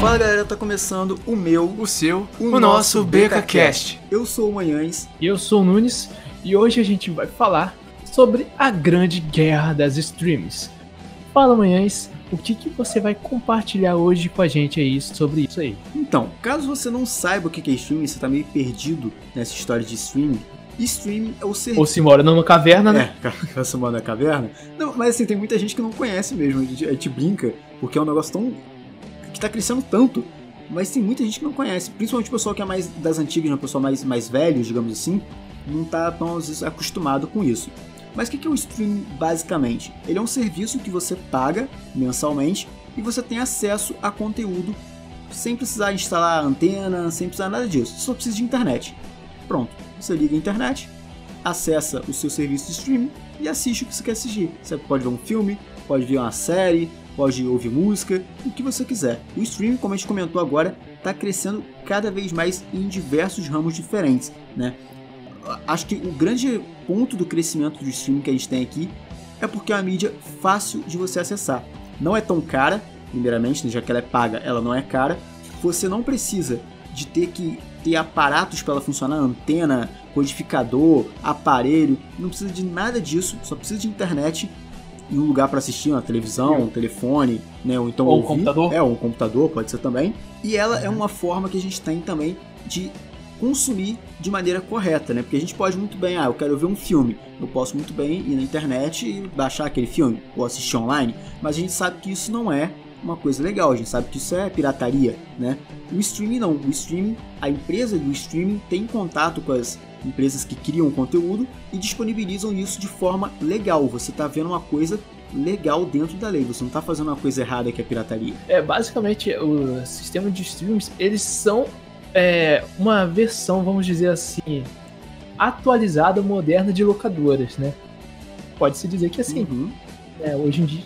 Fala galera, tá começando o meu, o seu, o, o nosso BecaCast. Eu sou o Manhães. E eu sou o Nunes. E hoje a gente vai falar sobre a grande guerra das streams. Fala Manhães, o que, que você vai compartilhar hoje com a gente aí sobre isso aí? Então, caso você não saiba o que é streaming, você tá meio perdido nessa história de streaming, streaming é o serviço. Ou se mora numa caverna, né? É, você mora na caverna. Não, mas assim, tem muita gente que não conhece mesmo. A gente, a gente brinca, porque é um negócio tão. que tá crescendo tanto. Mas tem muita gente que não conhece. Principalmente o pessoal que é mais das antigas, né? o pessoal mais, mais velho, digamos assim, não tá tão às vezes, acostumado com isso. Mas o que é o streaming basicamente? Ele é um serviço que você paga mensalmente e você tem acesso a conteúdo sem precisar instalar antena, sem precisar nada disso. Só precisa de internet. Pronto, você liga a internet, acessa o seu serviço de streaming e assiste o que você quer assistir. Você pode ver um filme, pode ver uma série, pode ouvir música, o que você quiser. O streaming, como a gente comentou agora, está crescendo cada vez mais em diversos ramos diferentes, né? Acho que o grande ponto do crescimento do streaming que a gente tem aqui é porque é uma mídia fácil de você acessar. Não é tão cara, primeiramente, né? já que ela é paga, ela não é cara. Você não precisa de ter que ter aparatos para ela funcionar, antena, codificador, aparelho, não precisa de nada disso, só precisa de internet e um lugar para assistir, uma televisão, um telefone, né, ou então ou um computador. É, ou um computador, pode ser também. E ela é uma forma que a gente tem também de consumir de maneira correta, né? Porque a gente pode muito bem, ah, eu quero ver um filme, eu posso muito bem ir na internet e baixar aquele filme ou assistir online, mas a gente sabe que isso não é uma coisa legal, a gente sabe que isso é pirataria, né? O streaming não, o streaming, a empresa do streaming tem contato com as empresas que criam conteúdo e disponibilizam isso de forma legal. Você está vendo uma coisa legal dentro da lei, você não está fazendo uma coisa errada que é pirataria. É, basicamente, o sistema de streams, eles são é, uma versão, vamos dizer assim, atualizada, moderna de locadoras, né? Pode-se dizer que assim, Uhum. é, hoje em dia,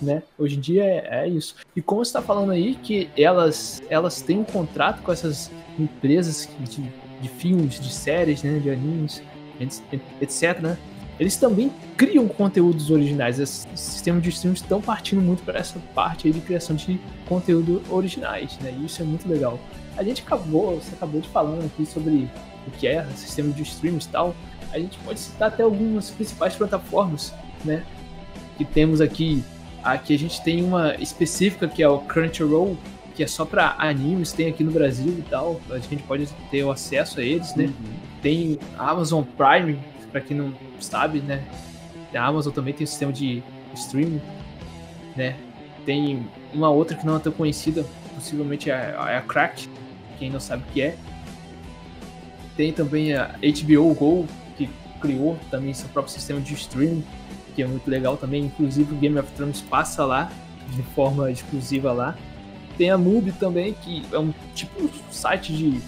né? Hoje em dia é, é isso. E como você está falando aí que elas, elas têm um contrato com essas empresas de, de filmes, de séries, né? De animes, etc, né? Eles também criam conteúdos originais. Esses sistemas de streams estão partindo muito para essa parte aí de criação de conteúdo originais, né? E isso é muito legal. A gente acabou, você acabou de falando aqui sobre o que é sistema de streams e tal. A gente pode citar até algumas principais plataformas, né? Que temos aqui. Aqui a gente tem uma específica que é o Crunchyroll, que é só para animes, tem aqui no Brasil e tal. A gente pode ter o acesso a eles, né? Tem a Amazon Prime, para quem não sabe, né? A Amazon também tem um sistema de streaming, né? Tem uma outra que não é tão conhecida, possivelmente é a, é a Cracked, quem não sabe o que é. Tem também a HBO Go, que criou também seu próprio sistema de streaming, que é muito legal também. Inclusive o Game of Thrones passa lá, de forma exclusiva lá. Tem a Mubi também, que é um tipo um site de,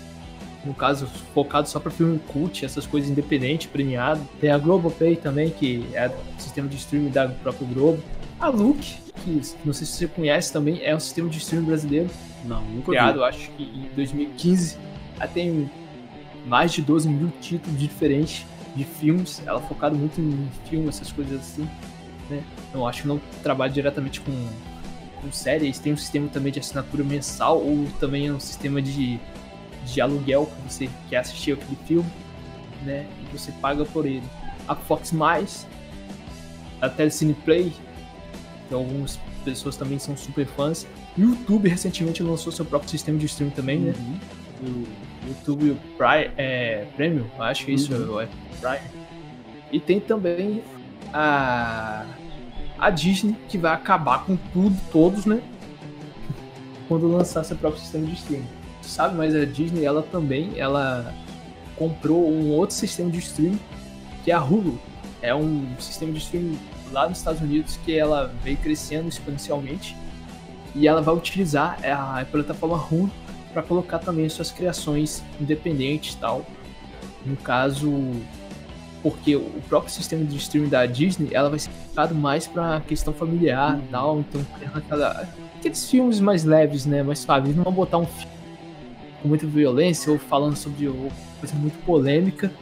no caso, focado só para filme cult, essas coisas independentes, premiado. Tem a Globopay também, que é o sistema de streaming da própria Globo. A Look, que não sei se você conhece também, é um sistema de streaming brasileiro Não, nunca criado, vi. eu acho que em 2015. Ela tem mais de 12 mil títulos diferentes de filmes. Ela é focada muito em filme, essas coisas assim. Né? Eu acho que não trabalha diretamente com, com séries. Tem um sistema também de assinatura mensal ou também é um sistema de, de aluguel que você quer assistir aquele filme, né? E você paga por ele. A Fox Mais, a Telecine Play, que algumas pessoas também são super fãs. O YouTube recentemente lançou seu próprio sistema de streaming também, né? Uhum. O YouTube Prime, é, Premium, acho que isso Uhum. é Prime. E tem também a, a Disney, que vai acabar com tudo, todos, né? Quando lançar seu próprio sistema de streaming. Sabe, mas a Disney, ela também, ela comprou um outro sistema de streaming, que é a Hulu. É um sistema de streaming lá nos Estados Unidos que ela veio crescendo exponencialmente. E ela vai utilizar a plataforma Hulu para colocar também suas criações independentes tal. No caso, porque o próprio sistema de streaming da Disney, ela vai ser focado mais para questão familiar e tal, então aquela, aqueles filmes mais leves, né, mais suaves, não vão botar um filme com muita violência ou falando sobre coisa muito polêmica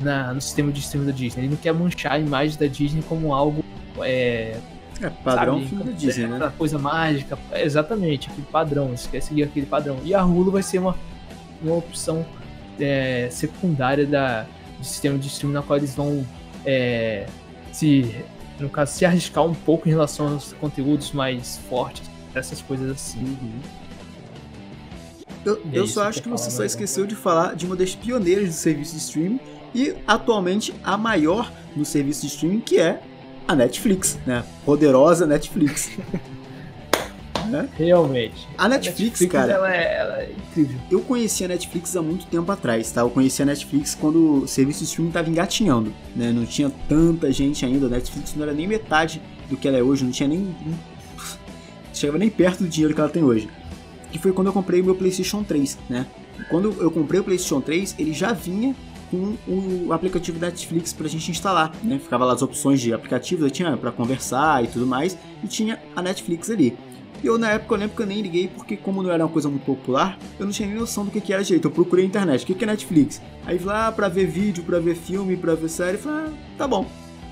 na, no sistema de streaming da Disney. Ele não quer manchar a imagem da Disney como algo. É, é padrão sabe, filme da Disney, né? Coisa mágica. É, exatamente, aquele padrão. Você quer seguir aquele padrão. E a Hulu vai ser uma, uma opção é, secundária da, do sistema de streaming na qual eles vão é, se, no caso, se arriscar um pouco em relação aos conteúdos mais fortes, essas coisas assim. Uhum. Eu, eu só acho que você só esqueceu de falar de uma das pioneiras do serviço de streaming e atualmente a maior no serviço de streaming, que é a Netflix, né? Poderosa Netflix. né? Realmente. A Netflix, a Netflix cara. Ela é, ela é, incrível. Eu conheci a Netflix há muito tempo atrás, tá? Eu conheci a Netflix quando o serviço de streaming tava engatinhando, né? Não tinha tanta gente ainda. A Netflix não era nem metade do que ela é hoje, não tinha nem. chegava nem perto do dinheiro que ela tem hoje. Que foi quando eu comprei o meu PlayStation 3, né? Quando eu comprei o PlayStation 3, ele já vinha com o aplicativo da Netflix pra gente instalar, né? Ficava lá as opções de aplicativo, eu tinha para conversar e tudo mais, e tinha a Netflix ali. E eu, na época, eu lembro que eu nem liguei porque, como não era uma coisa muito popular, eu não tinha nem noção do que, que era direito. Eu procurei na internet, o que, que é Netflix? Aí lá pra ver vídeo, pra ver filme, pra ver série, falei, ah, tá bom.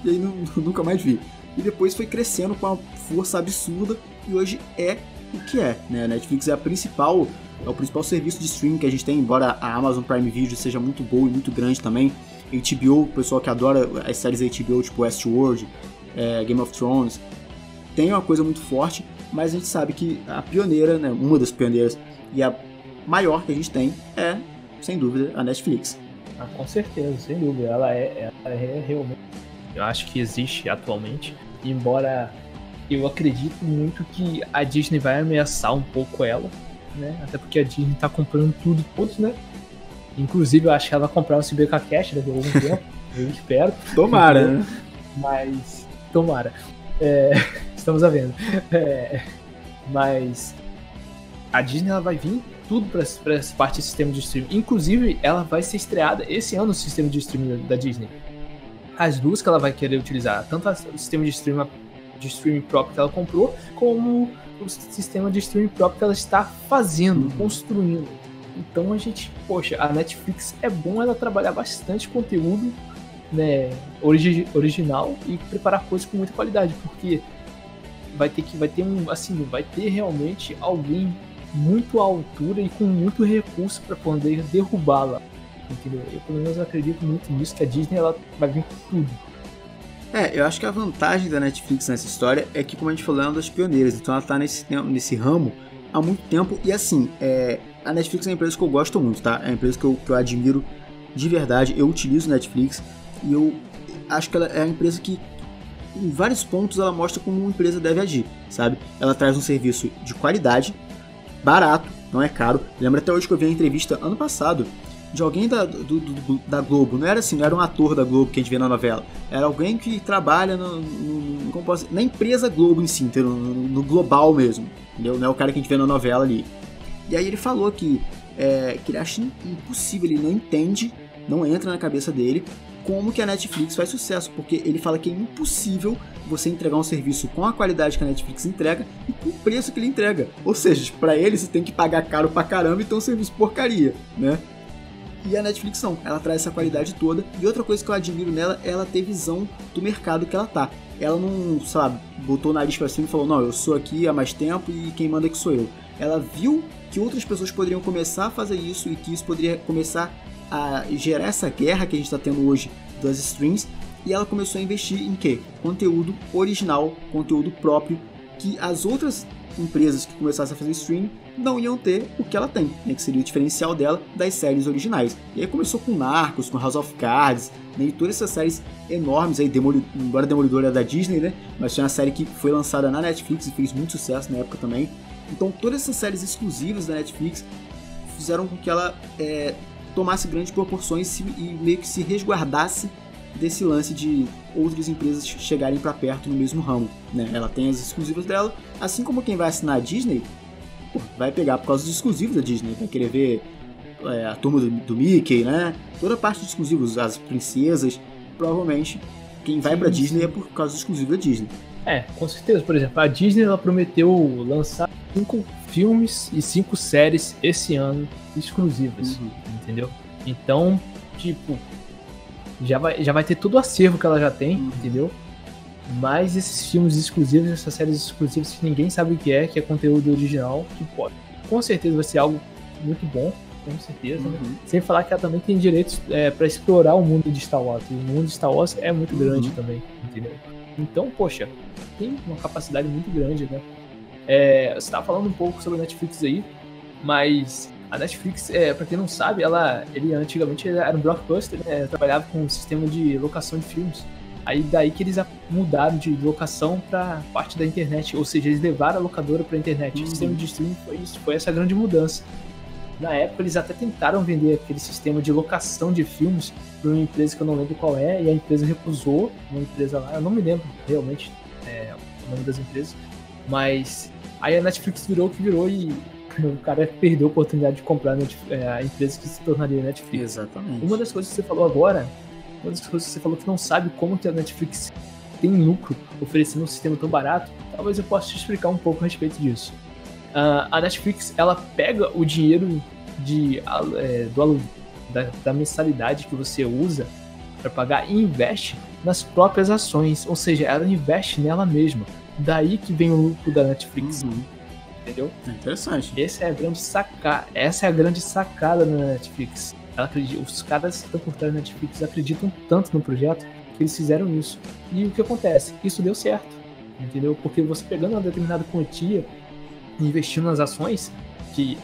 E aí nunca mais vi. E depois foi crescendo com uma força absurda e hoje é o que é, né? A Netflix é a principal, é o principal serviço de streaming que a gente tem, embora a Amazon Prime Video seja muito boa e muito grande também. HBO, o pessoal que adora as séries HBO, tipo Westworld, é, Game of Thrones, tem uma coisa muito forte, mas a gente sabe que a pioneira, né, uma das pioneiras e a maior que a gente tem é, sem dúvida, a Netflix. Ah, com certeza, sem dúvida. Ela é, ela é realmente. Eu acho que existe atualmente, embora eu acredito muito que a Disney vai ameaçar um pouco ela, né? Até porque a Disney tá comprando tudo, todos, né? Inclusive, eu acho que ela vai comprar o CBK Cash daqui a algum tempo. Eu espero. Tomara, né? Mas. Tomara. É, estamos a vendo. É, mas a Disney ela vai vir tudo para essa parte do sistema de streaming. Inclusive, ela vai ser estreada esse ano no sistema de streaming da Disney. As duas que ela vai querer utilizar, tanto o sistema de streaming, de streaming próprio que ela comprou, como o sistema de streaming próprio que ela está fazendo, construindo. Então a gente, poxa, a Netflix é bom ela trabalhar bastante conteúdo né, origi original e preparar coisas com muita qualidade, porque vai ter que vai ter um assim, vai ter realmente alguém muito à altura e com muito recurso para poder derrubá-la. Entendeu? Eu pelo menos acredito muito nisso que a Disney ela vai vir com tudo. É, eu acho que a vantagem da Netflix nessa história é que, como a gente falou, é uma das pioneiras, então ela tá nesse, nesse ramo há muito tempo. E assim, é, a Netflix é uma empresa que eu gosto muito, tá? É uma empresa que eu, que eu admiro de verdade. Eu utilizo Netflix. E eu acho que ela é a empresa que, em vários pontos, ela mostra como uma empresa deve agir, sabe? Ela traz um serviço de qualidade, barato, não é caro. Lembra até hoje que eu vi a entrevista ano passado de alguém da, do, do, da Globo. Não era assim, não era um ator da Globo que a gente vê na novela. Era alguém que trabalha no, no, no na empresa Globo em si, no, no, global mesmo. Entendeu? Não é o cara que a gente vê na novela ali. E aí ele falou que, é, que ele acha impossível, ele não entende, não entra na cabeça dele como que a Netflix faz sucesso, porque ele fala que é impossível você entregar um serviço com a qualidade que a Netflix entrega e com o preço que ele entrega. Ou seja, para ele você tem que pagar caro pra caramba e ter um serviço porcaria, né? E a Netflix não, ela traz essa qualidade toda. E outra coisa que eu admiro nela é ela ter visão do mercado que ela tá. Ela não, sabe, botou o nariz pra cima e falou: Não, eu sou aqui há mais tempo e quem manda aqui sou eu. Ela viu que outras pessoas poderiam começar a fazer isso e que isso poderia começar a gerar essa guerra que a gente está tendo hoje das streams e ela começou a investir em quê? Conteúdo original, conteúdo próprio que as outras empresas que começassem a fazer stream não iam ter o que ela tem, né, que seria o diferencial dela das séries originais. E aí começou com Narcos, com House of Cards, né, e todas essas séries enormes aí, Demoli embora Demolidor é da Disney, né, mas tinha uma série que foi lançada na Netflix e fez muito sucesso na época também. Então todas essas séries exclusivas da Netflix fizeram com que ela é, tomasse grandes proporções e meio que se resguardasse desse lance de outras empresas chegarem para perto no mesmo ramo. Né? Ela tem as exclusivas dela, assim como quem vai assinar a Disney pô, vai pegar por causa dos exclusivos da Disney, vai querer ver é, a turma do, do, Mickey, né? Toda a parte dos exclusivos, as princesas, provavelmente quem vai para Disney é por causa dos exclusivos da Disney. É, com certeza. Por exemplo, a Disney ela prometeu lançar cinco filmes e cinco séries esse ano exclusivas, uhum. entendeu? Então, tipo, já vai, já vai ter todo o acervo que ela já tem, uhum. entendeu? Mas esses filmes exclusivos, essas séries exclusivas que ninguém sabe o que é, que é conteúdo original, que pode. Com certeza vai ser algo muito bom, com certeza. Uhum. Né? Sem falar que ela também tem direitos é, para explorar o mundo de Star Wars. E o mundo de Star Wars é muito grande uhum. também, entendeu? Então, poxa, tem uma capacidade muito grande, né? É, você estava falando um pouco sobre a Netflix aí, mas a Netflix, é, para quem não sabe, ela, ele antigamente era um blockbuster, né? trabalhava com um sistema de locação de filmes. Aí daí que eles mudaram de locação para parte da internet, ou seja, eles levaram a locadora para a internet. Uhum. O sistema de streaming foi isso, foi essa grande mudança. Na época eles até tentaram vender aquele sistema de locação de filmes para uma empresa que eu não lembro qual é, e a empresa recusou, uma empresa lá, eu não me lembro realmente é, o nome das empresas, mas aí a Netflix virou o que virou e o cara perdeu a oportunidade de comprar a, é, a empresa que se tornaria Netflix. Exatamente. Uma das coisas que você falou agora, uma das coisas que você falou que não sabe como que a Netflix tem lucro oferecendo um sistema tão barato, talvez eu possa te explicar um pouco a respeito disso. Uh, a Netflix ela pega o dinheiro de, é, do da, da mensalidade que você usa para pagar e investe nas próprias ações, ou seja, ela investe nela mesma. Daí que vem o lucro da Netflix. Uhum. Entendeu? É interessante. Essa é a grande sacada. Essa é a grande sacada da Netflix. Ela acredita, os caras que estão por trás da Netflix acreditam tanto no projeto que eles fizeram isso. E o que acontece? Isso deu certo. Entendeu? Porque você pegando uma determinada quantia e investindo nas ações, que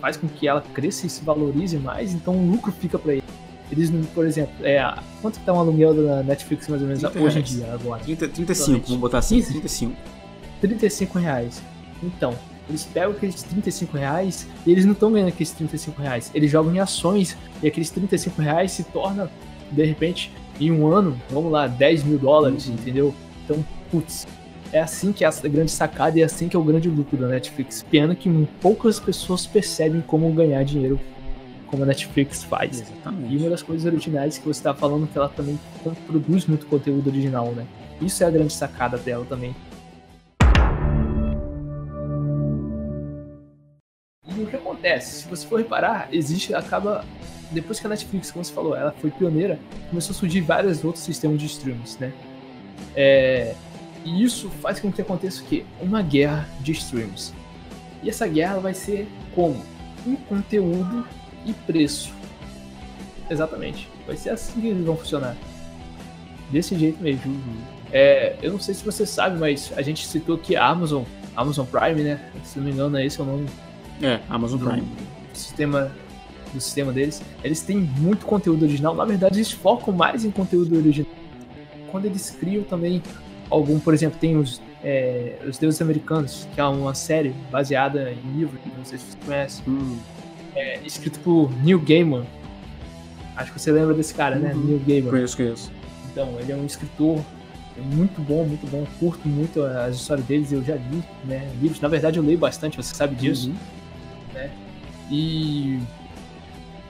faz com que ela cresça e se valorize mais, então o lucro fica para eles. Eles, por exemplo, é, quanto que tá um aluguel da Netflix mais ou menos hoje em dia, agora? 30, 35, vamos botar assim, 35. 35 reais. Então, eles pegam aqueles 35 reais e eles não estão ganhando aqueles 35 reais. Eles jogam em ações e aqueles 35 reais se torna, de repente, em um ano, vamos lá, 10 mil dólares, uhum. entendeu? Então, putz, é assim que é a grande sacada e é assim que é o grande lucro da Netflix. Pena que poucas pessoas percebem como ganhar dinheiro como a Netflix faz. Exatamente. E uma das coisas originais que você está falando que ela também produz muito conteúdo original, né? Isso é a grande sacada dela também. Que acontece? Se você for reparar, existe, acaba. Depois que a Netflix, como você falou, ela foi pioneira, começou a surgir vários outros sistemas de streams, né? É, e isso faz com que aconteça o quê? Uma guerra de streams. E essa guerra vai ser como? Um conteúdo e preço. Exatamente. Vai ser assim que eles vão funcionar. Desse jeito mesmo. É, eu não sei se você sabe, mas a gente citou que a Amazon, Amazon Prime, né? Se não me engano, é esse o nome. É, Amazon do Prime. Sistema, do sistema deles. Eles têm muito conteúdo original. Na verdade, eles focam mais em conteúdo original. Quando eles criam também algum, por exemplo, tem os, é, os Deuses Americanos, que é uma série baseada em livro, não sei se você conhece, hum. é, escrito por Neil Gaiman. Acho que você lembra desse cara, né? uhum. né? Neil Gaiman. Conheço, conheço. Então, ele é um escritor muito bom, muito bom. Curto muito as histórias deles, eu já li, né? Livros. Na verdade, eu leio bastante, você sabe disso. Uhum. Né? E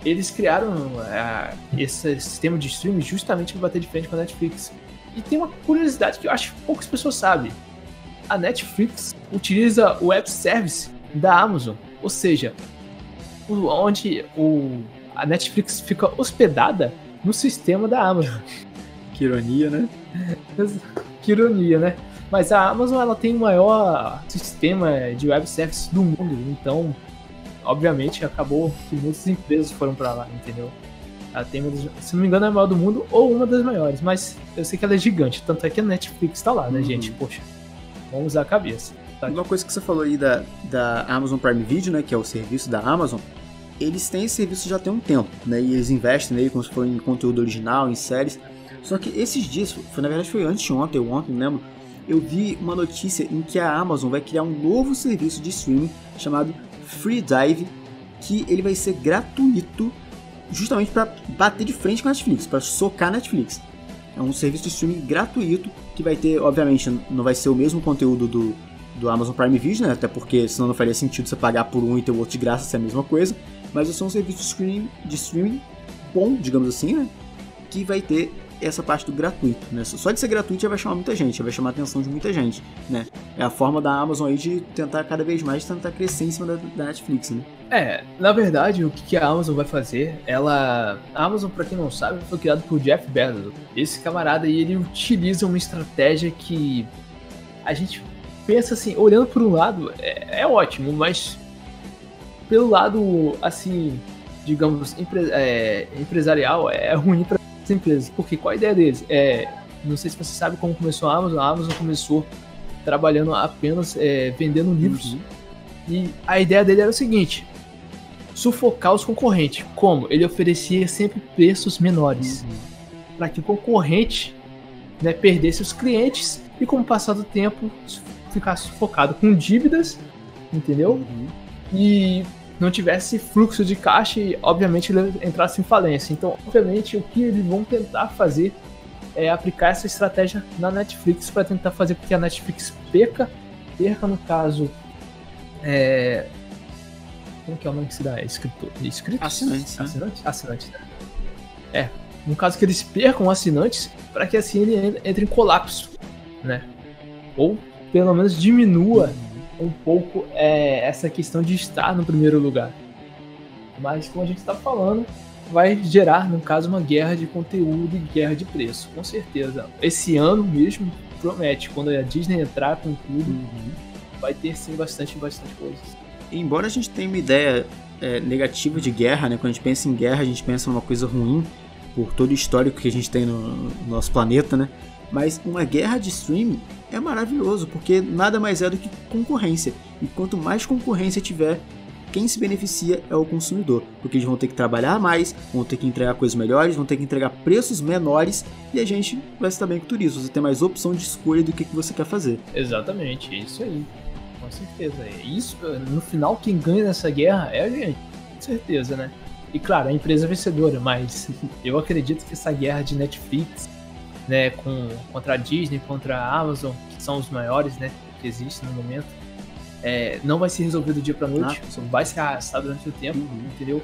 eles criaram uh, esse sistema de streaming justamente para bater de frente com a Netflix. E tem uma curiosidade que eu acho que poucas pessoas sabem. A Netflix utiliza o web service da Amazon, ou seja, onde o, a Netflix fica hospedada no sistema da Amazon. Que ironia, né? que ironia, né? Mas a Amazon ela tem o maior sistema de web service do mundo, então, obviamente, acabou que muitas empresas foram para lá, entendeu? Ela tem, se não me engano, é a maior do mundo ou uma das maiores, mas eu sei que ela é gigante. Tanto é que a Netflix tá lá, né, uhum. gente? Poxa, vamos usar a cabeça. Tá? Uma coisa que você falou aí da, da Amazon Prime Video, né, que é o serviço da Amazon, eles têm esse serviço já tem um tempo, né, e eles investem nele como se for em conteúdo original, em séries. Só que esses dias, foi, na verdade foi antes de ontem ou ontem, não lembro, eu vi uma notícia em que a Amazon vai criar um novo serviço de streaming chamado Free Dive, que ele vai ser gratuito justamente para bater de frente com a Netflix, para socar a Netflix. É um serviço de streaming gratuito que vai ter, obviamente, não vai ser o mesmo conteúdo do, do Amazon Prime Video, né? Até porque senão não faria sentido você pagar por um e ter o outro de graça, se é a mesma coisa. Mas vai ser um serviço de streaming, de streaming bom, digamos assim, né? Que vai ter essa parte do gratuito, né? Só de ser gratuito já vai chamar muita gente, já vai chamar a atenção de muita gente, né? É a forma da Amazon aí de tentar cada vez mais tentar crescer em cima da, da Netflix, né? É, na verdade, o que a Amazon vai fazer? Ela. A Amazon, para quem não sabe, foi criada por Jeff Bezos. Esse camarada aí, ele utiliza uma estratégia que a gente pensa assim, olhando por um lado, é, é ótimo, mas pelo lado, assim, digamos, empre é, empresarial, é ruim para as empresas. Porque qual a ideia deles? É, não sei se você sabe como começou a Amazon. A Amazon começou trabalhando apenas é, vendendo livros. Uhum. E a ideia dele era o seguinte: sufocar os concorrentes. Como? Ele oferecia sempre preços menores. Uhum. Para que o concorrente né, perdesse os clientes e, com o passar do tempo, ficasse sufocado com dívidas, entendeu? Uhum. E não tivesse fluxo de caixa e, obviamente, ele entrasse em falência. Então, obviamente, o que eles vão tentar fazer é aplicar essa estratégia na Netflix para tentar fazer com que a Netflix perca, perca no caso. É... Como que é o nome que se dá? É escritor? Escritos? Assinantes. Né? Assinantes? Assinantes, né? É. No caso que eles percam assinantes, para que assim ele entre em colapso, né? Ou pelo menos diminua um pouco é, essa questão de estar no primeiro lugar. Mas como a gente está falando, vai gerar, no caso, uma guerra de conteúdo e guerra de preço, com certeza. Esse ano mesmo promete, quando a Disney entrar com tudo, uhum. vai ter sim bastante, bastante coisas. Embora a gente tenha uma ideia é, negativa de guerra, né? Quando a gente pensa em guerra, a gente pensa numa coisa ruim por todo o histórico que a gente tem no, no nosso planeta, né? Mas uma guerra de streaming é maravilhoso, porque nada mais é do que concorrência. E quanto mais concorrência tiver, quem se beneficia é o consumidor, porque eles vão ter que trabalhar mais, vão ter que entregar coisas melhores, vão ter que entregar preços menores e a gente vai estar bem com tudo isso. Você tem mais opção de escolha do que, que você quer fazer. Exatamente, isso aí. Com certeza. Isso, no final, quem ganha nessa guerra é a gente. Com certeza, né? E claro, a empresa é vencedora, mas eu acredito que essa guerra de Netflix, né, com, contra a Disney, contra a Amazon, que são os maiores, né, que existem no momento, é, não vai ser resolvido do dia pra noite, ah. vai se arrastar durante o tempo, uhum. entendeu?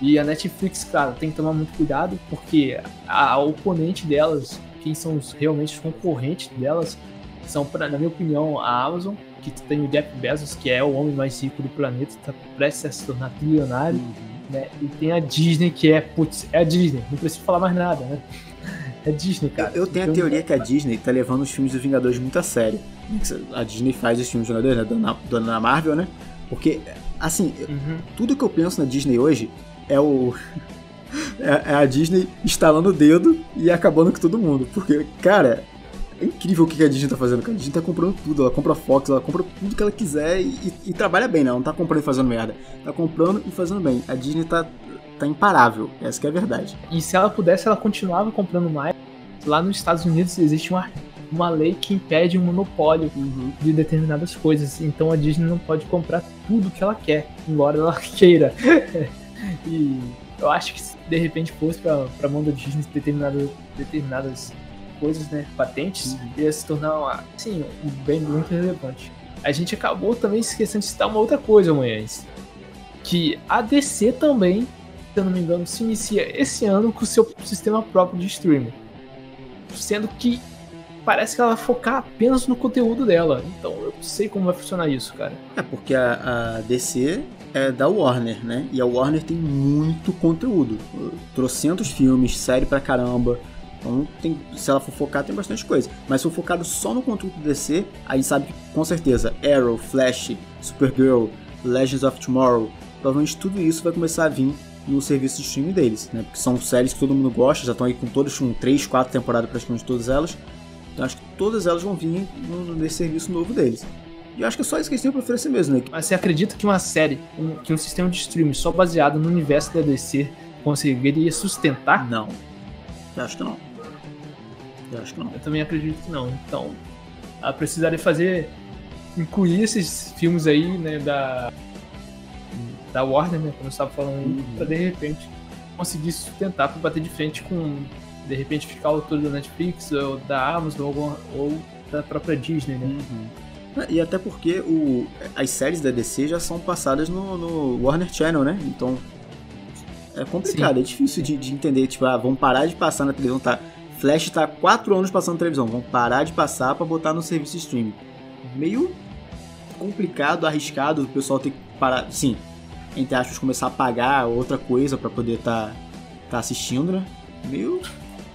E a Netflix, claro, tem que tomar muito cuidado, porque a, a oponente delas, quem são os, realmente os concorrentes delas, são, pra, na minha opinião, a Amazon, que tem o Jeff Bezos, que é o homem mais rico do planeta, está prestes a se tornar trilionário, uhum. né? E tem a Disney, que é, putz, é a Disney, não preciso falar mais nada, né? É Disney, cara. Eu, eu tenho então, a teoria que a Disney tá levando os filmes dos Vingadores muito a sério. A Disney faz os filmes dos Vingadores, né? Dona, na Marvel, né? Porque, assim, uhum. tudo que eu penso na Disney hoje é o. É, é a Disney instalando o dedo e acabando com todo mundo. Porque, cara, é incrível o que a Disney tá fazendo, cara. A Disney tá comprando tudo. Ela compra Fox, ela compra tudo que ela quiser e, e, e trabalha bem, né? Ela não tá comprando e fazendo merda. Tá comprando e fazendo bem. A Disney tá, tá imparável. Essa é a verdade. E se ela pudesse, ela continuava comprando mais. Lá nos Estados Unidos existe uma, uma lei que impede um monopólio uhum. de determinadas coisas. Então a Disney não pode comprar tudo que ela quer, embora ela queira. e eu acho que se de repente fosse pra, pra mão da Disney determinado, determinadas coisas, né, patentes, uhum. ia se tornar, assim, um bem muito relevante. A gente acabou também esquecendo de citar uma outra coisa, Manhãs. Que a DC também, se eu não me engano, se inicia esse ano com o seu sistema próprio de streaming sendo que parece que ela vai focar apenas no conteúdo dela. Então eu não sei como vai funcionar isso, cara. É porque a, a DC é da Warner, né? E a Warner tem muito conteúdo. Trocentos filmes, série pra caramba. Então, tem, se ela for focar, tem bastante coisa. Mas se for focado só no conteúdo do DC, a gente sabe que, com certeza, Arrow, Flash, Supergirl, Legends of Tomorrow, provavelmente tudo isso vai começar a vir no serviço de streaming deles, né? Porque são séries que todo mundo gosta, já estão aí com todas, com 3, 4 temporadas praticamente todas elas. Então acho que todas elas vão vir nesse serviço novo deles. E eu acho que é só isso que eles têm pra oferecer mesmo, né? Mas você acredita que uma série, um, que um sistema de streaming só baseado no universo da DC conseguiria sustentar? Não. Eu acho que não. Eu acho que não. Eu também acredito que não. Então, ela precisaria fazer. incluir esses filmes aí, né, da da Warner, né, como eu estava falando, uhum. para de repente conseguir sustentar para bater de frente com de repente ficar o autor da Netflix ou da Amazon ou, ou da própria Disney, né? Uhum. E até porque o, as séries da DC já são passadas no, no Warner Channel, né? Então é complicado, Sim. é difícil de, de, entender. Tipo, ah, vão parar de passar na televisão, tá? Flash tá quatro anos passando na televisão, vão parar de passar para botar no serviço de streaming. meio complicado, arriscado, o pessoal ter que parar, sim, entre aspas, começar a pagar outra coisa para poder estar tá, tá assistindo, né? Meio.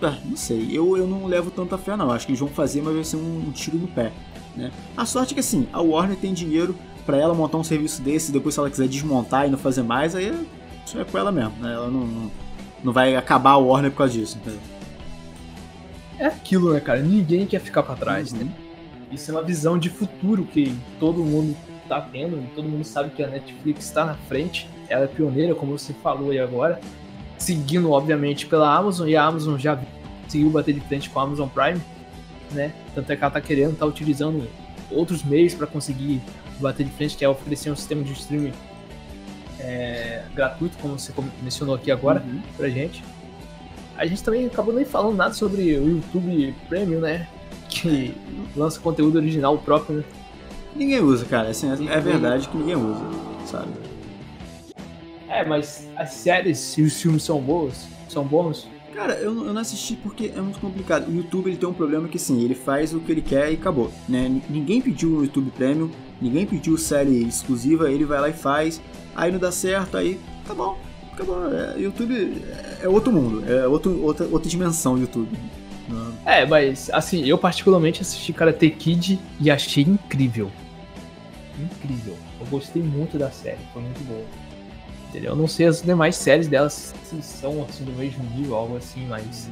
Ah, não sei, eu, eu não levo tanta fé não. Acho que eles vão fazer, mas vai ser um, um tiro no pé. Né? A sorte é que assim, a Warner tem dinheiro para ela montar um serviço desse, depois se ela quiser desmontar e não fazer mais, aí isso é com ela mesmo, né? Ela não, não, não vai acabar a Warner por causa disso, entendeu? É aquilo, né, cara? Ninguém quer ficar para trás, né? uhum. né? Isso é uma visão de futuro que todo mundo tá tendo, todo mundo sabe que a Netflix está na frente, ela é pioneira, como você falou aí agora, seguindo, obviamente, pela Amazon, e a Amazon já conseguiu bater de frente com a Amazon Prime, né? Tanto é que ela tá querendo, tá utilizando outros meios para conseguir bater de frente, que é oferecer um sistema de streaming é, gratuito, como você mencionou aqui agora, uhum. pra gente. A gente também acabou nem falando nada sobre o YouTube Premium, né? Que lança conteúdo original próprio, né? Ninguém usa, cara. Assim, é verdade que ninguém usa, sabe? É, mas as séries e os filmes são boas? São bons? Cara, eu, eu não assisti porque é muito complicado. O YouTube ele tem um problema que assim, ele faz o que ele quer e acabou. Né? Ninguém pediu o YouTube Premium, ninguém pediu série exclusiva, ele vai lá e faz. Aí não dá certo, aí tá bom, acabou. É, YouTube é outro mundo, é outro, outra, outra dimensão YouTube. É, mas assim, eu particularmente assisti Karate Kid e achei incrível. Incrível. Eu gostei muito da série, foi muito boa. Entendeu? Eu não sei as demais séries delas se são assim do mesmo nível, algo assim, mas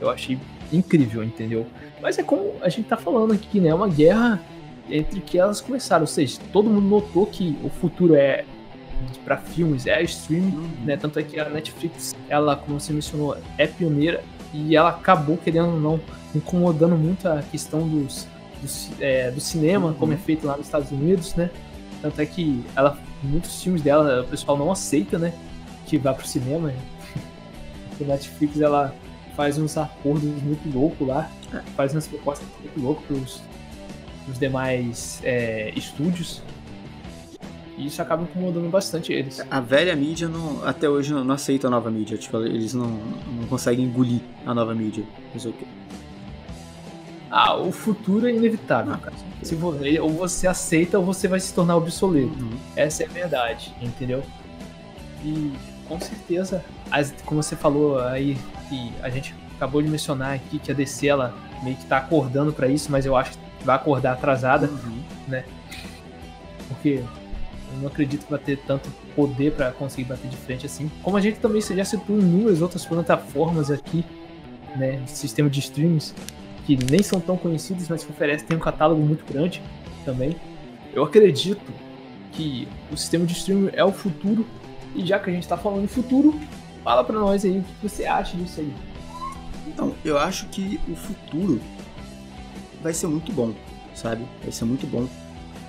eu achei incrível, entendeu? Mas é como a gente tá falando aqui, né? É uma guerra entre que elas começaram, ou seja, todo mundo notou que o futuro é para filmes, é streaming, uhum. né? Tanto é que a Netflix, ela, como você mencionou, é pioneira e ela acabou, querendo ou não, incomodando muito a questão dos, dos é, do cinema, uhum. como é feito lá nos Estados Unidos, né? Tanto é que ela, muitos filmes dela, o pessoal não aceita, né? Que vá pro cinema. a Netflix, ela faz uns acordos muito loucos lá, é. faz umas propostas muito loucas pros, pros demais é, estúdios. E isso acaba incomodando bastante eles. A velha mídia não, até hoje não, não aceita a nova mídia. Tipo, eles não, não conseguem engolir a nova mídia. Não sei o quê. Ah, o futuro é inevitável, ah, cara. Se você, ou você aceita ou você vai se tornar obsoleto. Uhum. Essa é a verdade, entendeu? E com certeza, as, como você falou aí, que a gente acabou de mencionar aqui que a DC ela meio que tá acordando para isso, mas eu acho que vai acordar atrasada, uhum. né? Porque eu não acredito que vai ter tanto poder para conseguir bater de frente assim. Como a gente também já citou inúmeras outras plataformas aqui, né? Sistema de streams que nem são tão conhecidos, mas que oferecem tem um catálogo muito grande também. Eu acredito que o sistema de streaming é o futuro. E já que a gente está falando em futuro, fala para nós aí o que você acha disso aí. Então, eu acho que o futuro vai ser muito bom, sabe? Vai ser muito bom.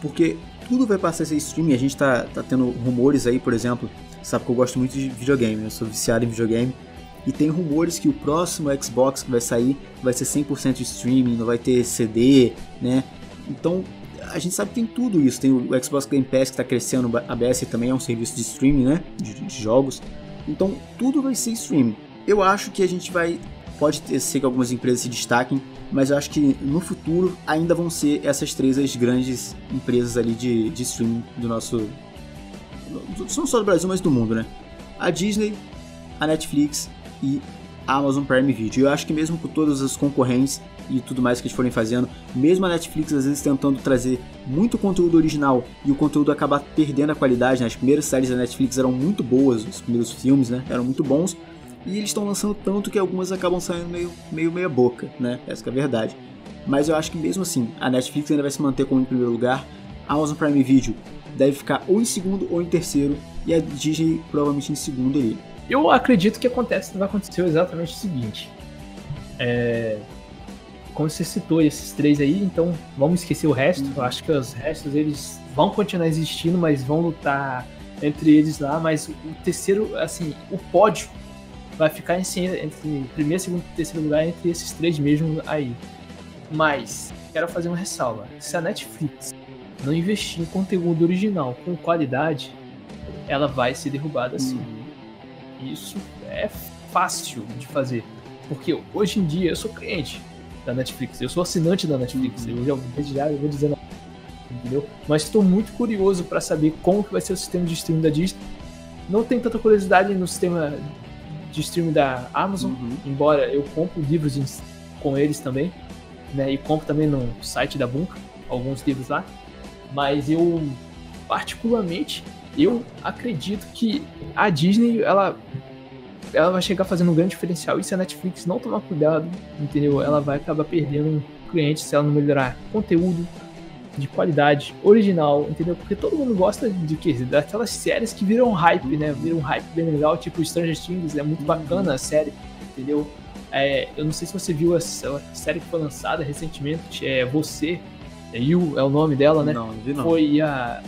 Porque tudo vai passar a ser streaming. A gente tá, tá tendo rumores aí, por exemplo. Sabe que eu gosto muito de videogame, eu sou viciado em videogame. E tem rumores que o próximo Xbox que vai sair vai ser 100% de streaming, não vai ter CD, né? Então, a gente sabe que tem tudo isso. Tem o Xbox Game Pass que está crescendo, a ABS também é um serviço de streaming, né? De, de, jogos. Então, tudo vai ser streaming. Eu acho que a gente vai. Pode ter, ser que algumas empresas se destaquem, mas eu acho que no futuro ainda vão ser essas três as grandes empresas ali de, de streaming do nosso. Não só do Brasil, mas do mundo, né? A Disney, a Netflix e Amazon Prime Video. Eu acho que mesmo com todos os concorrentes e tudo mais que eles forem fazendo, mesmo a Netflix às vezes tentando trazer muito conteúdo original e o conteúdo acabar perdendo a qualidade, né? as primeiras séries da Netflix eram muito boas, os primeiros filmes, né, eram muito bons, e eles estão lançando tanto que algumas acabam saindo meio, meio meia boca, né, essa é a verdade. Mas eu acho que mesmo assim, a Netflix ainda vai se manter como em primeiro lugar, a Amazon Prime Video deve ficar ou em segundo ou em terceiro, e a Disney provavelmente em segundo ali. Eu acredito que acontece, vai acontecer exatamente o seguinte. É, como você citou esses três aí, então vamos esquecer o resto. Eu acho que os restos eles vão continuar existindo, mas vão lutar entre eles lá. Mas o terceiro, assim, o pódio vai ficar entre, entre primeiro, segundo e terceiro lugar entre esses três mesmo aí. Mas quero fazer uma ressalva. Se a Netflix não investir em conteúdo original com qualidade, ela vai ser derrubada assim. Uhum. Isso é fácil de fazer. Porque hoje em dia eu sou cliente da Netflix, eu sou assinante da Netflix. Uhum. Eu já, já eu vou dizendo, entendeu? Mas estou muito curioso para saber como que vai ser o sistema de streaming da Disney. Não tenho tanta curiosidade no sistema de streaming da Amazon, uhum. embora eu compro livros com eles também, né? E compro também no site da Bunka, alguns livros lá. Mas eu, particularmente, eu acredito que a Disney, ela ela vai chegar fazendo um grande diferencial. E se a Netflix não tomar cuidado, entendeu? Ela vai acabar perdendo clientes se ela não melhorar conteúdo, de qualidade, original, entendeu? Porque todo mundo gosta de quê? Daquelas séries que viram hype, né? Viram um hype bem legal, tipo Stranger Things, é muito bacana a série, entendeu? É, eu não sei se você viu a série que foi lançada recentemente, é Você, é You, é o nome dela, né? Não, não vi não. Foi a...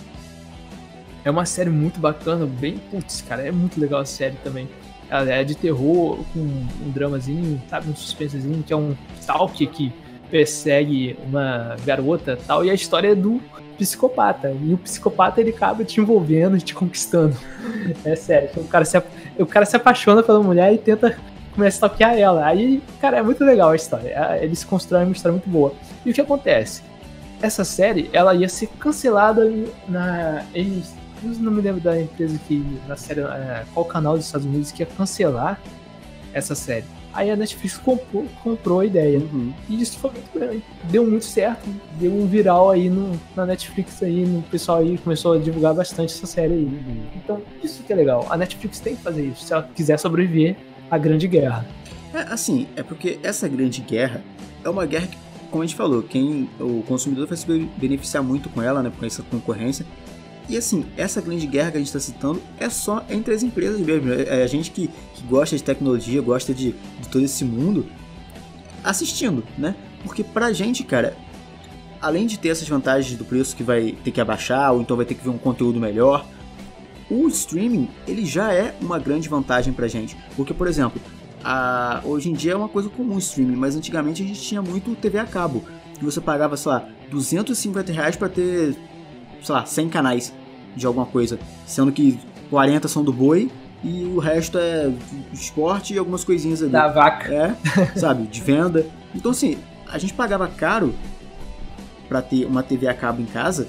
É uma série muito bacana, bem... Putz, cara, é muito legal a série também. Ela é de terror, com um dramazinho, sabe? Um suspensezinho, que é um stalker que persegue uma garota tal, e a história é do psicopata. E o psicopata ele acaba te envolvendo e te conquistando. É sério. O cara, se, o cara se apaixona pela mulher e tenta começar a toquear ela. Aí, cara, é muito legal a história. É, eles constroem uma história muito boa. E o que acontece? Essa série, ela ia ser cancelada na. Eles, não me lembro da empresa que. Na série. É, qual canal dos Estados Unidos que ia cancelar essa série. Aí a Netflix comprou, comprou a ideia. Uhum. E isso foi muito grande. Deu muito certo. Deu um viral aí no, na Netflix aí, no pessoal aí começou a divulgar bastante essa série aí. Uhum. Então, isso que é legal. A Netflix tem que fazer isso, se ela quiser sobreviver à grande guerra. É, assim, é porque essa grande guerra é uma guerra que, como a gente falou, quem o consumidor vai se beneficiar muito com ela, né, com essa concorrência, e assim, essa grande guerra que a gente está citando é só entre as empresas mesmo. É a gente que, que gosta de tecnologia, gosta de, de todo esse mundo, assistindo, né? Porque pra gente, cara, além de ter essas vantagens do preço que vai ter que abaixar, ou então vai ter que ver um conteúdo melhor, o streaming ele já é uma grande vantagem pra gente. Porque, por exemplo, a, hoje em dia é uma coisa comum o streaming, mas antigamente a gente tinha muito TV a cabo. Que você pagava, sei lá, 250 reais pra ter, sei lá, 100 canais de alguma coisa, sendo que 40 são do boi e o resto é esporte e algumas coisinhas ali. Da vaca. É, sabe, de venda. Então assim, a gente pagava caro para ter uma TV a cabo em casa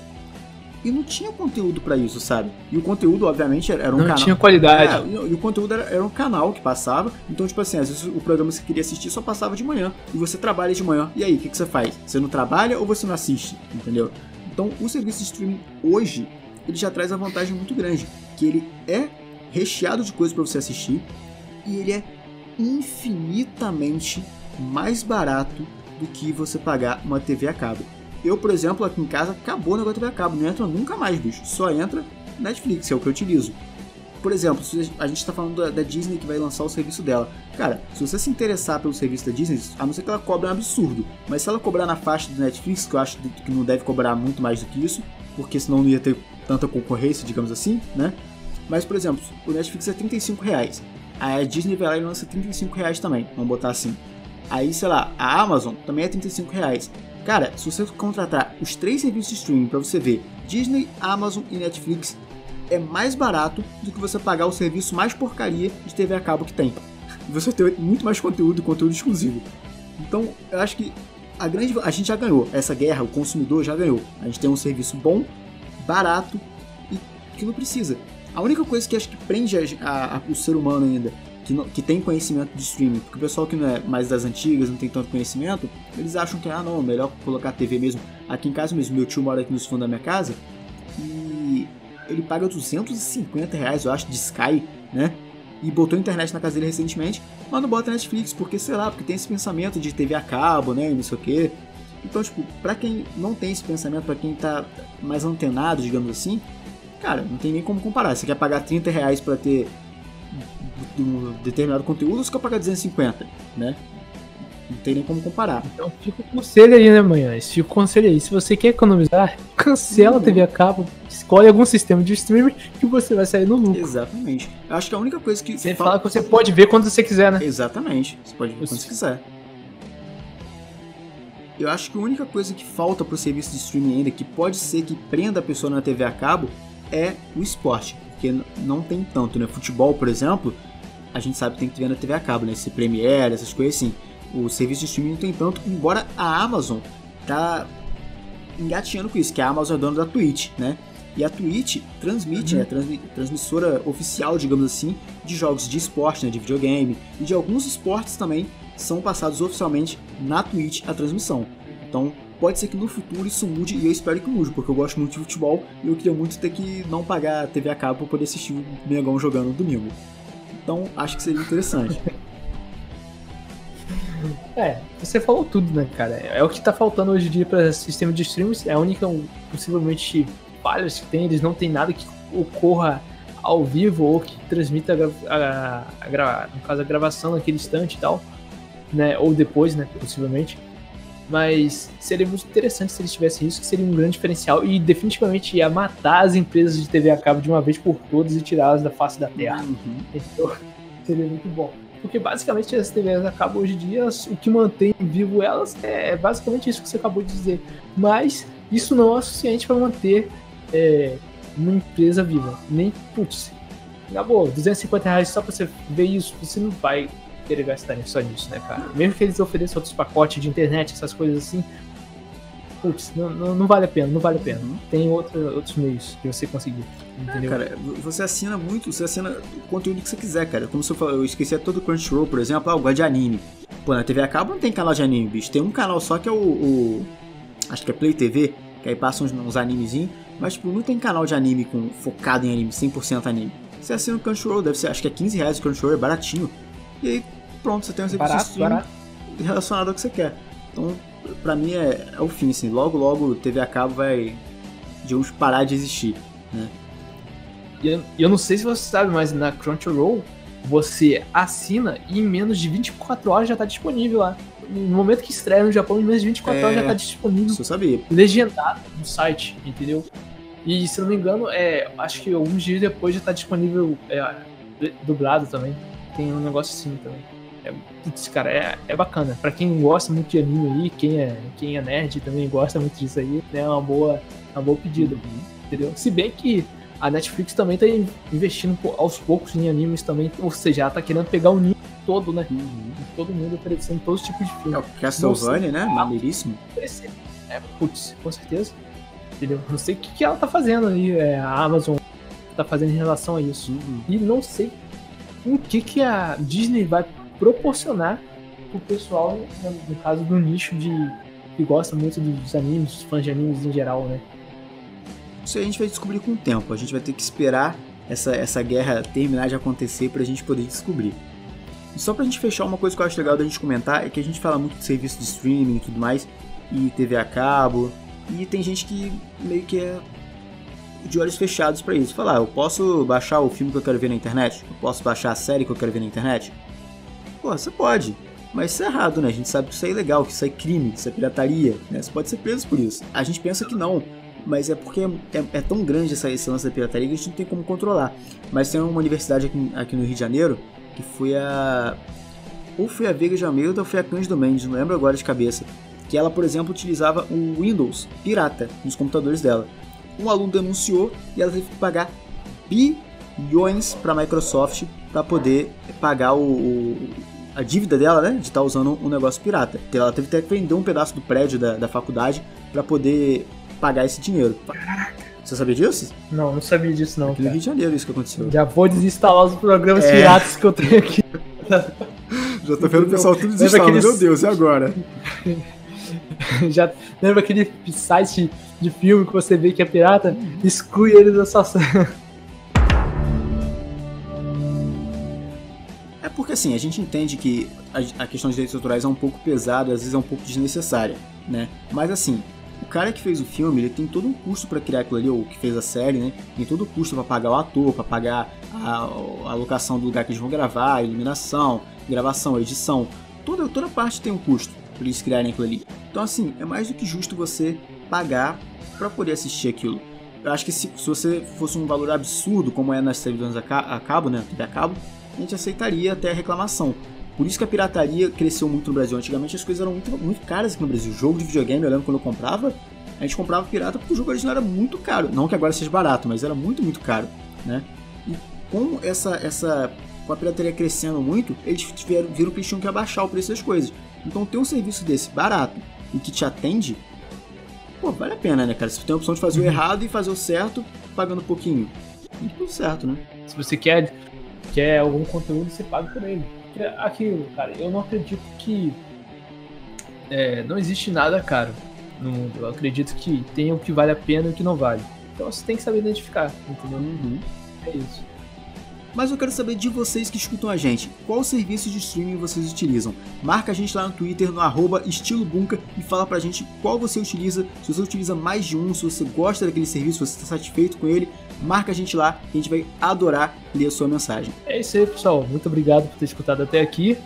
e não tinha conteúdo para isso, sabe? E o conteúdo, obviamente, era um não canal. Não tinha qualidade. É, e o conteúdo era, era, um canal que passava. Então, tipo assim, às vezes o programa que você queria assistir só passava de manhã. E você trabalha de manhã. E aí, o que, que você faz? Você não trabalha ou você não assiste? Entendeu? Então, o serviço de streaming hoje ele já traz a vantagem muito grande, que ele é recheado de coisas para você assistir e ele é infinitamente mais barato do que você pagar uma TV a cabo. Eu, por exemplo, aqui em casa acabou o negócio da TV a cabo, não entra nunca mais, bicho. Só entra Netflix, é o que eu utilizo. Por exemplo, a gente está falando da, da, Disney que vai lançar o serviço dela. Cara, se você se interessar pelo serviço da Disney, a não ser que ela cobre um absurdo, mas se ela cobrar na faixa do Netflix, que eu acho que não deve cobrar muito mais do que isso, porque senão não ia ter tanta concorrência, digamos assim, né? Mas, por exemplo, o Netflix é 35 reais. A Disney vai lá e lança 35 reais também, vamos botar assim. Aí, sei lá, a Amazon também é 35 reais. Cara, se você contratar os três serviços de streaming para você ver Disney, Amazon e Netflix, é mais barato do que você pagar o serviço mais porcaria de TV a cabo que tem. Você tem muito mais conteúdo e conteúdo exclusivo. Então, eu acho que a grande a gente já ganhou essa guerra, o consumidor já ganhou. A gente tem um serviço bom barato e que não precisa. A única coisa que acho que prende a, a, a, o ser humano ainda, que, que tem conhecimento de streaming, porque o pessoal que não é mais das antigas, não tem tanto conhecimento, eles acham que, ah, não, melhor colocar a TV mesmo. Aqui em casa mesmo, meu tio mora aqui nos fundos da minha casa e ele paga 250 reais, eu acho, de Sky, né? E botou internet na casa dele recentemente, mas não bota Netflix, porque sei lá, porque tem esse pensamento de TV a cabo, né? Não sei o quê. Então, tipo, pra quem não tem esse pensamento, pra quem tá mais antenado, digamos assim, cara, não tem nem como comparar. Você quer pagar 30 reais pra ter um determinado conteúdo ou você quer pagar 250, né? Não tem nem como comparar. Então fica o conselho aí, né, manhã? Fica o conselho aí. Se você quer economizar, cancela uhum. a TV a cabo, escolhe algum sistema de streaming que você vai sair no lucro. Exatamente. Eu acho que a única coisa que. Você fala que você pode ver quando você quiser, né? Exatamente. Você pode ver quando você quiser. Eu acho que a única coisa que falta para o serviço de streaming ainda, que pode ser que prenda a pessoa na TV a cabo, é o esporte. Porque não tem tanto, né? Futebol, por exemplo, a gente sabe que tem que ver na TV a cabo, né? Esse Premiere, essas coisas assim. O serviço de streaming não tem tanto, embora a Amazon tá engatinhando com isso, que a Amazon é dona da Twitch, né? E a Twitch transmite, uhum. né, transmi transmissora oficial, digamos assim, de jogos de esporte, né, de videogame e de alguns esportes também são passados oficialmente na Twitch a transmissão. Então, pode ser que no futuro isso mude e eu espero que mude, porque eu gosto muito de futebol e eu queria muito ter que não pagar a TV a cabo para poder assistir o Mengão jogando no domingo. Então, acho que seria interessante. É, você falou tudo, né, cara? É o que tá faltando hoje em dia para sistema de streams. É a única, possivelmente, falhas que tem. Eles não tem nada que ocorra ao vivo ou que transmita a, a, a, no caso, a gravação naquele instante e tal, né? Ou depois, né, possivelmente. Mas seria muito interessante se eles tivessem isso, que seria um grande diferencial e definitivamente ia matar as empresas de TV a cabo de uma vez por todas e tirá-las da face da terra. Uhum. Então, seria muito bom. Porque basicamente as TVs acabam hoje em dia, o que mantém vivo elas é basicamente isso que você acabou de dizer. Mas isso não é suficiente para manter é, uma empresa viva. Nem, putz, acabou, 250 reais só pra você ver isso, você não vai querer gastar só nisso, né, cara? Mesmo que eles ofereçam outros pacotes de internet, essas coisas assim, putz, não, não, não, vale a pena, não vale a pena. Uhum. Tem outro, outros meios de você conseguir, entendeu? É, cara, você assina muito, você assina o conteúdo que você quiser, cara. Como se eu eu esqueci todo o Crunchyroll, por exemplo, ah, eu gosto de anime. Pô, na TV a cabo não tem canal de anime, bicho. Tem um canal só que é o, o acho que é Play TV, que aí passa uns, uns animezinhos, mas tipo, não tem canal de anime com, focado em anime, 100% anime. Você assina o Crunchyroll, deve ser, acho que é 15 reais o Crunchyroll, é baratinho. E aí, pronto, você tem um serviço barato, barato. relacionado ao que você quer. Então, pra mim é, é o fim, assim. Logo, logo, TV a cabo vai, digamos, parar de existir, né? E eu, eu não sei se você sabe, mas na Crunchyroll, você assina e em menos de 24 horas já tá disponível lá. No momento que estreia no Japão, em menos de 24 é, horas já tá disponível. Isso eu sabia. Legendado no site, entendeu? E se não me engano, é, acho que alguns dias depois já tá disponível é, dublado também. Tem um negócio assim também. É, putz, cara, é, é bacana. Pra quem gosta muito de anime aí, quem é, quem é nerd também gosta muito disso aí, né? É uma boa, uma boa pedida, uhum. entendeu? Se bem que a Netflix também tá investindo aos poucos em animes também, ou seja, ela tá querendo pegar o nicho todo, né? Uhum. Todo mundo oferecendo todos os tipos de filmes. É o Castlevania, né? Maneiríssimo. É, putz, com certeza. Entendeu? Não sei o que, que ela tá fazendo aí, é, a Amazon tá fazendo em relação a isso. Uhum. E não sei o que, que a Disney vai proporcionar pro pessoal, no caso do nicho de que gosta muito dos animes, fãs de animes em geral, né? Isso a gente vai descobrir com o tempo. A gente vai ter que esperar essa, essa guerra terminar de acontecer pra gente poder descobrir. E só pra gente fechar, uma coisa que eu acho legal da gente comentar é que a gente fala muito de serviço de streaming e tudo mais, e TV a cabo, e tem gente que meio que é de olhos fechados para isso. Falar, ah, eu posso baixar o filme que eu quero ver na internet? Eu posso baixar a série que eu quero ver na internet? Pô, você pode. Mas isso é errado, né? A gente sabe que isso é ilegal, que isso é crime, que isso é pirataria, né? Você pode ser preso por isso. A gente pensa que não, mas é porque é, é tão grande essa, esse lance da pirataria que a gente não tem como controlar. Mas tem uma universidade aqui, aqui no Rio de Janeiro que foi a. Ou foi a Veiga de Almeida ou foi a Cândido Mendes, não lembro agora de cabeça. Que ela, por exemplo, utilizava o Windows pirata nos computadores dela. Um aluno denunciou e ela teve que pagar bilhões para a Microsoft para poder pagar o, o, a dívida dela, né, de estar tá usando um negócio pirata. Ela teve até que vender um pedaço do prédio da, da faculdade para poder pagar esse dinheiro. Caraca. Você sabia disso? Não, não sabia disso não. Aqui no Rio de Janeiro isso que aconteceu. Já vou desinstalar os programas é. piratas que eu tenho aqui. Já tô vendo o pessoal tudo desinstalando. Aqueles... Meu Deus, e agora? Já lembra aquele site de filme que você vê que é pirata? Exclui ele da sua porque assim, a gente entende que a, a questão de direitos autorais é um pouco pesada, às vezes é um pouco desnecessária, né? Mas assim, o cara que fez o filme, ele tem todo um custo para criar aquilo ali, ou que fez a série, né? Tem todo o custo para pagar o ator, para pagar a, a locação do lugar que eles vão gravar, a iluminação, gravação, edição. Toda, toda parte tem um custo para eles criarem aquilo ali. Então, assim, é mais do que justo você pagar para poder assistir aquilo. Eu acho que se, se você fosse um valor absurdo, como é nas televisões a cabo, né? TV a cabo, a gente aceitaria até a reclamação. Por isso que a pirataria cresceu muito no Brasil. Antigamente as coisas eram muito, muito caras aqui no Brasil. O jogo de videogame, eu lembro quando eu comprava, a gente comprava pirata porque o jogo original era muito caro. Não que agora seja barato, mas era muito, muito caro, né? E com essa, essa com a pirataria crescendo muito, eles tiveram, viram que eles tinham que abaixar o preço das coisas. Então ter um serviço desse barato e que te atende pô, vale a pena, né, cara? Se você tem a opção de fazer o errado e fazer o certo, pagando um pouquinho. Tudo certo, né? Se você quer, quer algum conteúdo, você paga por ele. Porque aquilo, cara, eu não acredito que é, não existe nada caro no mundo. Eu acredito que tem o que vale a pena e o que não vale. Então você tem que saber identificar, entendeu? Uhum. É isso. Mas eu quero saber de vocês que escutam a gente, qual serviço de streaming vocês utilizam? Marca a gente lá no Twitter, no arroba estilobunca e fala pra gente qual você utiliza, se você utiliza mais de um, se você gosta daquele serviço, se você está satisfeito com ele, marca a gente lá, a gente vai adorar ler a sua mensagem. É isso aí, pessoal. Muito obrigado por ter escutado até aqui.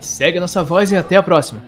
Segue a nossa voz e até a próxima.